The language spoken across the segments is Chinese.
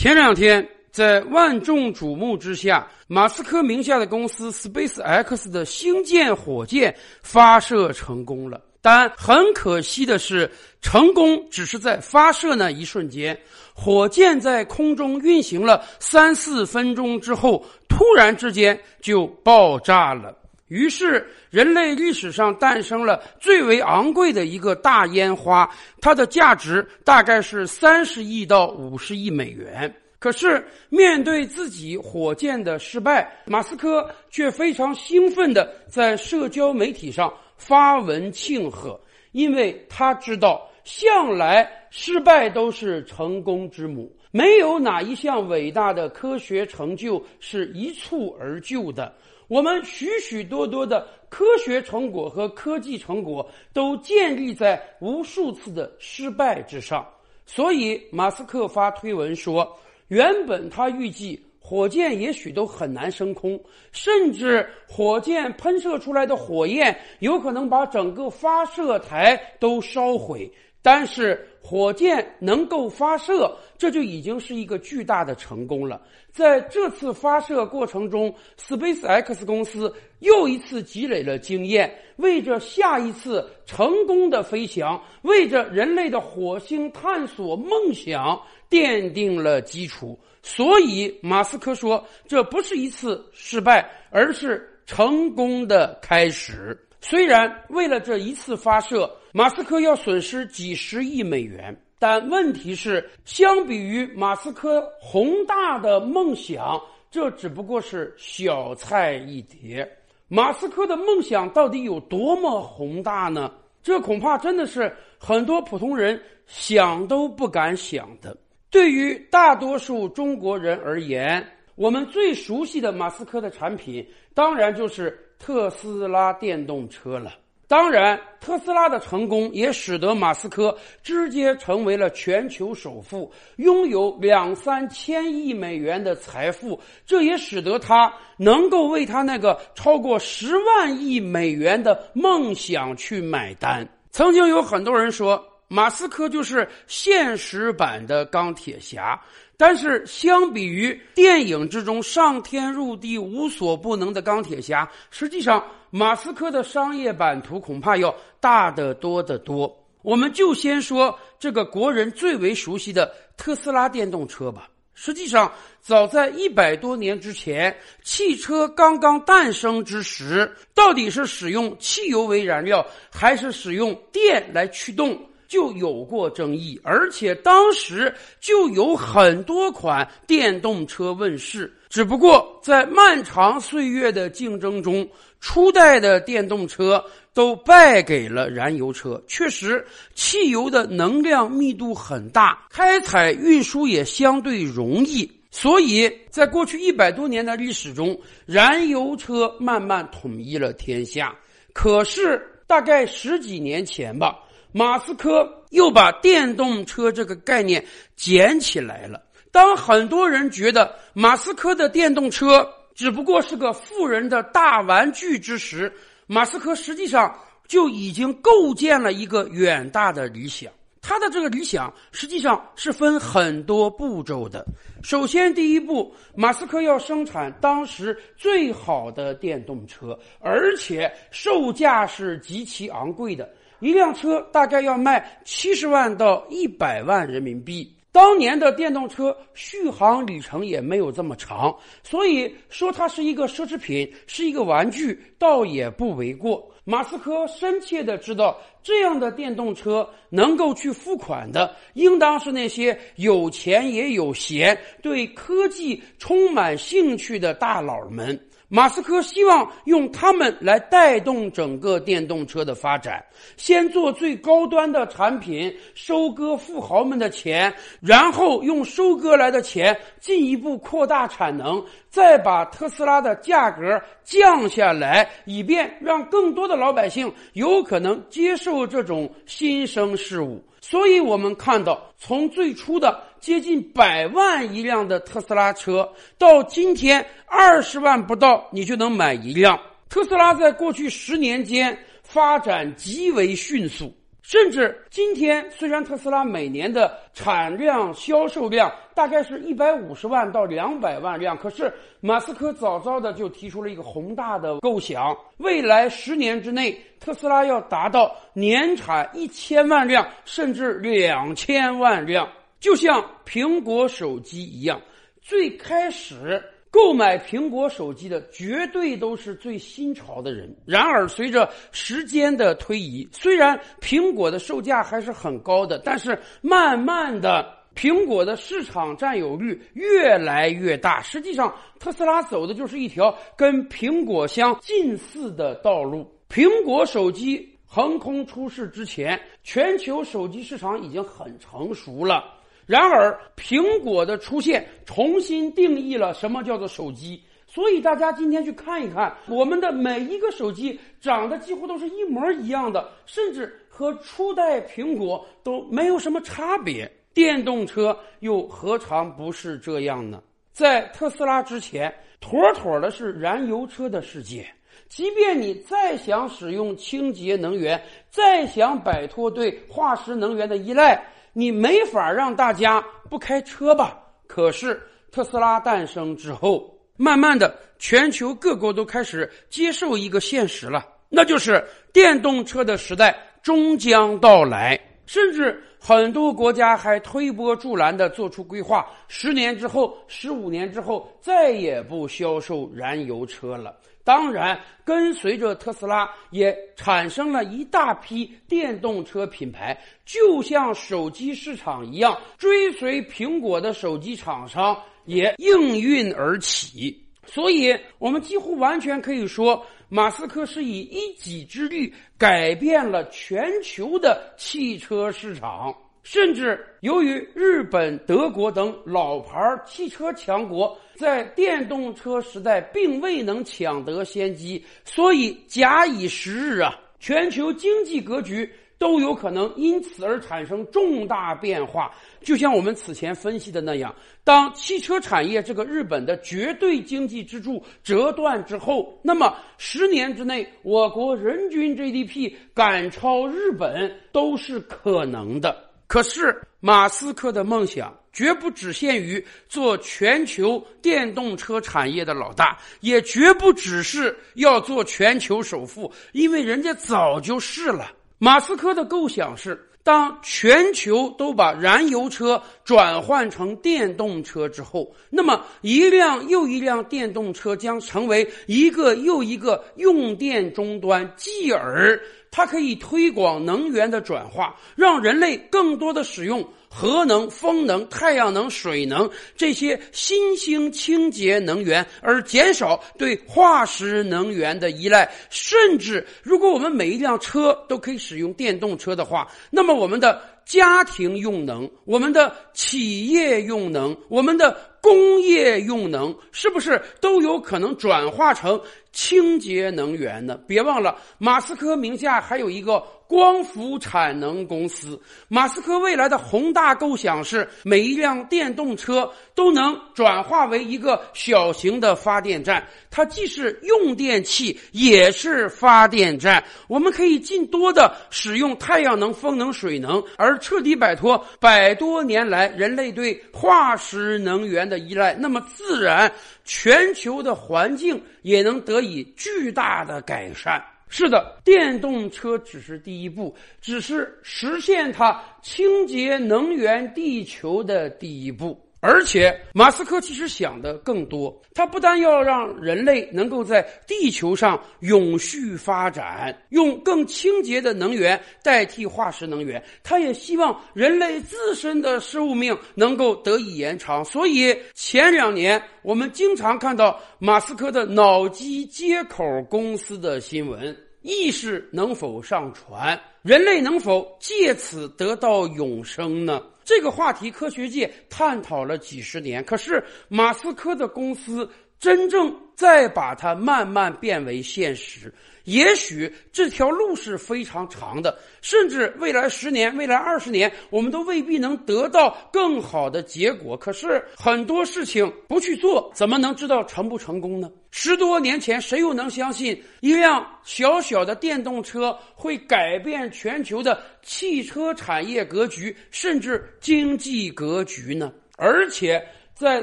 前两天，在万众瞩目之下，马斯克名下的公司 SpaceX 的星舰火箭发射成功了。但很可惜的是，成功只是在发射那一瞬间，火箭在空中运行了三四分钟之后，突然之间就爆炸了。于是，人类历史上诞生了最为昂贵的一个大烟花，它的价值大概是三十亿到五十亿美元。可是，面对自己火箭的失败，马斯克却非常兴奋地在社交媒体上发文庆贺，因为他知道，向来失败都是成功之母，没有哪一项伟大的科学成就是一蹴而就的。我们许许多多的科学成果和科技成果都建立在无数次的失败之上，所以马斯克发推文说，原本他预计火箭也许都很难升空，甚至火箭喷射出来的火焰有可能把整个发射台都烧毁。但是火箭能够发射，这就已经是一个巨大的成功了。在这次发射过程中，SpaceX 公司又一次积累了经验，为着下一次成功的飞翔，为着人类的火星探索梦想奠定了基础。所以，马斯克说，这不是一次失败，而是成功的开始。虽然为了这一次发射，马斯克要损失几十亿美元，但问题是，相比于马斯克宏大的梦想，这只不过是小菜一碟。马斯克的梦想到底有多么宏大呢？这恐怕真的是很多普通人想都不敢想的。对于大多数中国人而言，我们最熟悉的马斯克的产品，当然就是特斯拉电动车了。当然，特斯拉的成功也使得马斯克直接成为了全球首富，拥有两三千亿美元的财富。这也使得他能够为他那个超过十万亿美元的梦想去买单。曾经有很多人说，马斯克就是现实版的钢铁侠。但是，相比于电影之中上天入地无所不能的钢铁侠，实际上马斯克的商业版图恐怕要大得多得多。我们就先说这个国人最为熟悉的特斯拉电动车吧。实际上，早在一百多年之前，汽车刚刚诞生之时，到底是使用汽油为燃料，还是使用电来驱动？就有过争议，而且当时就有很多款电动车问世。只不过在漫长岁月的竞争中，初代的电动车都败给了燃油车。确实，汽油的能量密度很大，开采运输也相对容易，所以在过去一百多年的历史中，燃油车慢慢统一了天下。可是，大概十几年前吧。马斯克又把电动车这个概念捡起来了。当很多人觉得马斯克的电动车只不过是个富人的大玩具之时，马斯克实际上就已经构建了一个远大的理想。他的这个理想实际上是分很多步骤的。首先，第一步，马斯克要生产当时最好的电动车，而且售价是极其昂贵的。一辆车大概要卖七十万到一百万人民币。当年的电动车续航里程也没有这么长，所以说它是一个奢侈品，是一个玩具，倒也不为过。马斯克深切的知道，这样的电动车能够去付款的，应当是那些有钱也有闲、对科技充满兴趣的大佬们。马斯克希望用他们来带动整个电动车的发展，先做最高端的产品，收割富豪们的钱，然后用收割来的钱进一步扩大产能，再把特斯拉的价格降下来，以便让更多的老百姓有可能接受这种新生事物。所以，我们看到，从最初的接近百万一辆的特斯拉车，到今天二十万不到你就能买一辆。特斯拉在过去十年间发展极为迅速。甚至今天，虽然特斯拉每年的产量、销售量大概是一百五十万到两百万辆，可是马斯克早早的就提出了一个宏大的构想：未来十年之内，特斯拉要达到年产一千万辆，甚至两千万辆，就像苹果手机一样。最开始。购买苹果手机的绝对都是最新潮的人。然而，随着时间的推移，虽然苹果的售价还是很高的，但是慢慢的，苹果的市场占有率越来越大。实际上，特斯拉走的就是一条跟苹果相近似的道路。苹果手机横空出世之前，全球手机市场已经很成熟了。然而，苹果的出现重新定义了什么叫做手机。所以，大家今天去看一看，我们的每一个手机长得几乎都是一模一样的，甚至和初代苹果都没有什么差别。电动车又何尝不是这样呢？在特斯拉之前，妥妥的是燃油车的世界。即便你再想使用清洁能源，再想摆脱对化石能源的依赖。你没法让大家不开车吧？可是特斯拉诞生之后，慢慢的，全球各国都开始接受一个现实了，那就是电动车的时代终将到来。甚至很多国家还推波助澜的做出规划：十年之后、十五年之后，再也不销售燃油车了。当然，跟随着特斯拉，也产生了一大批电动车品牌，就像手机市场一样，追随苹果的手机厂商也应运而起。所以，我们几乎完全可以说，马斯克是以一己之力改变了全球的汽车市场。甚至由于日本、德国等老牌汽车强国在电动车时代并未能抢得先机，所以假以时日啊，全球经济格局都有可能因此而产生重大变化。就像我们此前分析的那样，当汽车产业这个日本的绝对经济支柱折断之后，那么十年之内，我国人均 GDP 赶超日本都是可能的。可是，马斯克的梦想绝不只限于做全球电动车产业的老大，也绝不只是要做全球首富，因为人家早就是了。马斯克的构想是。当全球都把燃油车转换成电动车之后，那么一辆又一辆电动车将成为一个又一个用电终端，继而它可以推广能源的转化，让人类更多的使用。核能、风能、太阳能、水能这些新兴清洁能源，而减少对化石能源的依赖。甚至，如果我们每一辆车都可以使用电动车的话，那么我们的家庭用能、我们的企业用能、我们的工业用能，是不是都有可能转化成清洁能源呢？别忘了，马斯克名下还有一个。光伏产能公司，马斯克未来的宏大构想是，每一辆电动车都能转化为一个小型的发电站，它既是用电器，也是发电站。我们可以尽多的使用太阳能、风能、水能，而彻底摆脱百多年来人类对化石能源的依赖。那么，自然全球的环境也能得以巨大的改善。是的，电动车只是第一步，只是实现它清洁能源地球的第一步。而且，马斯克其实想的更多。他不但要让人类能够在地球上永续发展，用更清洁的能源代替化石能源，他也希望人类自身的寿命能够得以延长。所以，前两年我们经常看到马斯克的脑机接口公司的新闻：意识能否上传？人类能否借此得到永生呢？这个话题，科学界探讨了几十年。可是，马斯克的公司真正在把它慢慢变为现实。也许这条路是非常长的，甚至未来十年、未来二十年，我们都未必能得到更好的结果。可是很多事情不去做，怎么能知道成不成功呢？十多年前，谁又能相信一辆小小的电动车会改变全球的汽车产业格局，甚至经济格局呢？而且，在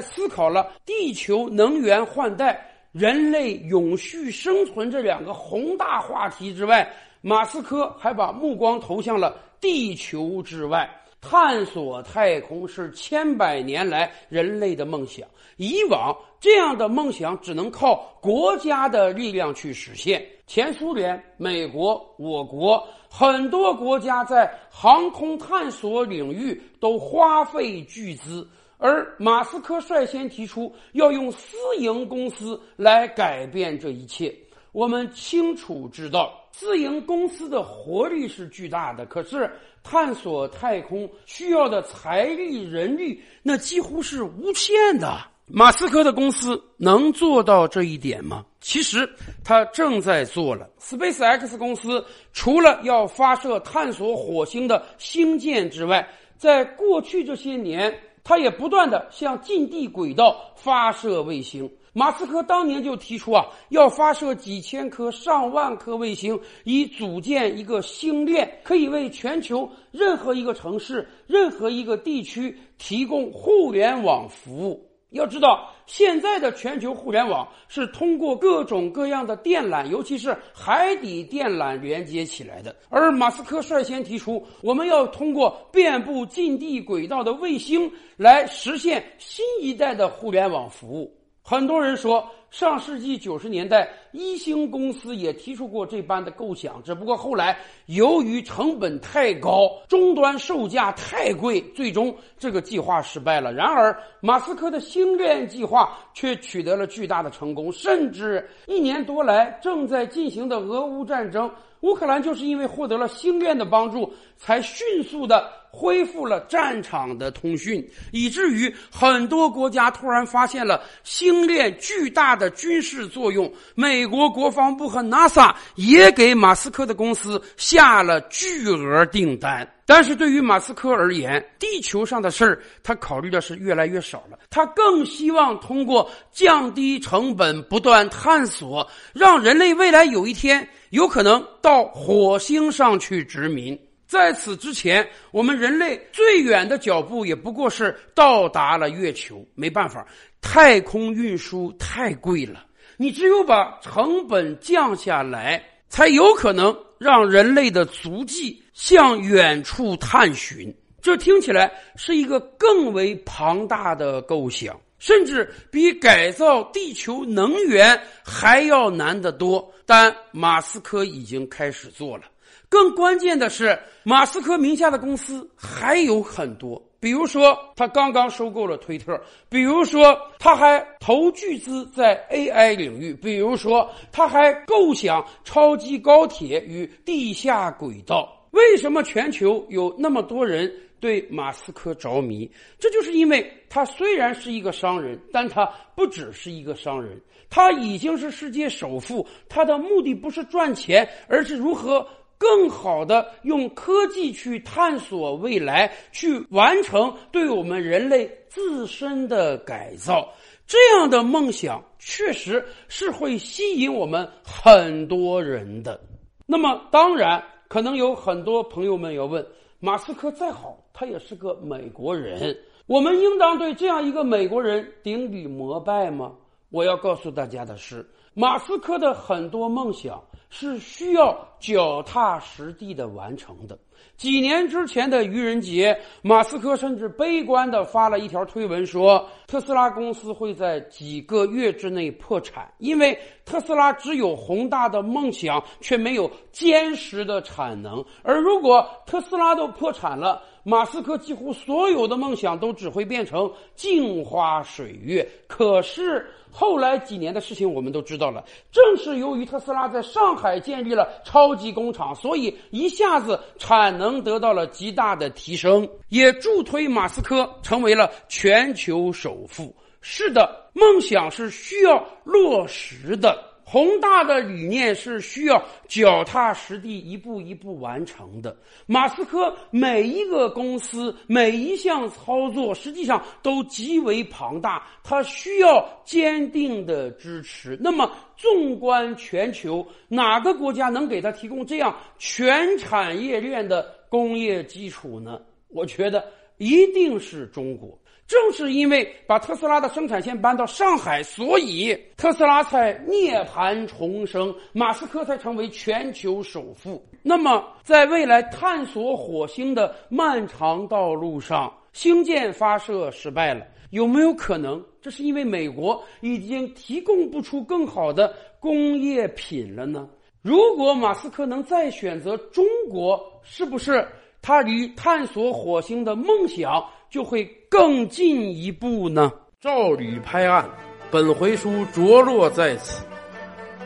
思考了地球能源换代。人类永续生存这两个宏大话题之外，马斯克还把目光投向了地球之外。探索太空是千百年来人类的梦想。以往这样的梦想只能靠国家的力量去实现。前苏联、美国、我国很多国家在航空探索领域都花费巨资。而马斯克率先提出要用私营公司来改变这一切。我们清楚知道，私营公司的活力是巨大的，可是探索太空需要的财力、人力，那几乎是无限的。马斯克的公司能做到这一点吗？其实他正在做了。SpaceX 公司除了要发射探索火星的星舰之外，在过去这些年。他也不断的向近地轨道发射卫星。马斯克当年就提出啊，要发射几千颗、上万颗卫星，以组建一个星链，可以为全球任何一个城市、任何一个地区提供互联网服务。要知道，现在的全球互联网是通过各种各样的电缆，尤其是海底电缆连接起来的。而马斯克率先提出，我们要通过遍布近地轨道的卫星来实现新一代的互联网服务。很多人说。上世纪九十年代，一星公司也提出过这般的构想，只不过后来由于成本太高，终端售价太贵，最终这个计划失败了。然而，马斯克的星链计划却取得了巨大的成功，甚至一年多来正在进行的俄乌战争，乌克兰就是因为获得了星链的帮助，才迅速的。恢复了战场的通讯，以至于很多国家突然发现了星链巨大的军事作用。美国国防部和 NASA 也给马斯克的公司下了巨额订单。但是对于马斯克而言，地球上的事儿他考虑的是越来越少了。他更希望通过降低成本、不断探索，让人类未来有一天有可能到火星上去殖民。在此之前，我们人类最远的脚步也不过是到达了月球。没办法，太空运输太贵了。你只有把成本降下来，才有可能让人类的足迹向远处探寻。这听起来是一个更为庞大的构想，甚至比改造地球能源还要难得多。但马斯克已经开始做了。更关键的是，马斯克名下的公司还有很多，比如说他刚刚收购了推特，比如说他还投巨资在 AI 领域，比如说他还构想超级高铁与地下轨道。为什么全球有那么多人对马斯克着迷？这就是因为他虽然是一个商人，但他不只是一个商人，他已经是世界首富。他的目的不是赚钱，而是如何。更好的用科技去探索未来，去完成对我们人类自身的改造，这样的梦想确实是会吸引我们很多人的。那么，当然可能有很多朋友们要问：马斯克再好，他也是个美国人，我们应当对这样一个美国人顶礼膜拜吗？我要告诉大家的是，马斯克的很多梦想。是需要脚踏实地的完成的。几年之前的愚人节，马斯克甚至悲观的发了一条推文，说特斯拉公司会在几个月之内破产，因为特斯拉只有宏大的梦想，却没有坚实的产能。而如果特斯拉都破产了，马斯克几乎所有的梦想都只会变成镜花水月。可是后来几年的事情我们都知道了，正是由于特斯拉在上海建立了超级工厂，所以一下子产能得到了极大的提升，也助推马斯克成为了全球首富。是的，梦想是需要落实的。宏大的理念是需要脚踏实地、一步一步完成的。马斯克每一个公司、每一项操作，实际上都极为庞大，他需要坚定的支持。那么，纵观全球，哪个国家能给他提供这样全产业链的工业基础呢？我觉得一定是中国。正是因为把特斯拉的生产线搬到上海，所以特斯拉才涅槃重生，马斯克才成为全球首富。那么，在未来探索火星的漫长道路上，星舰发射失败了，有没有可能这是因为美国已经提供不出更好的工业品了呢？如果马斯克能再选择中国，是不是他离探索火星的梦想？就会更进一步呢。照吕拍案，本回书着落在此。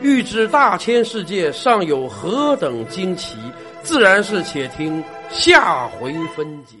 欲知大千世界尚有何等惊奇，自然是且听下回分解。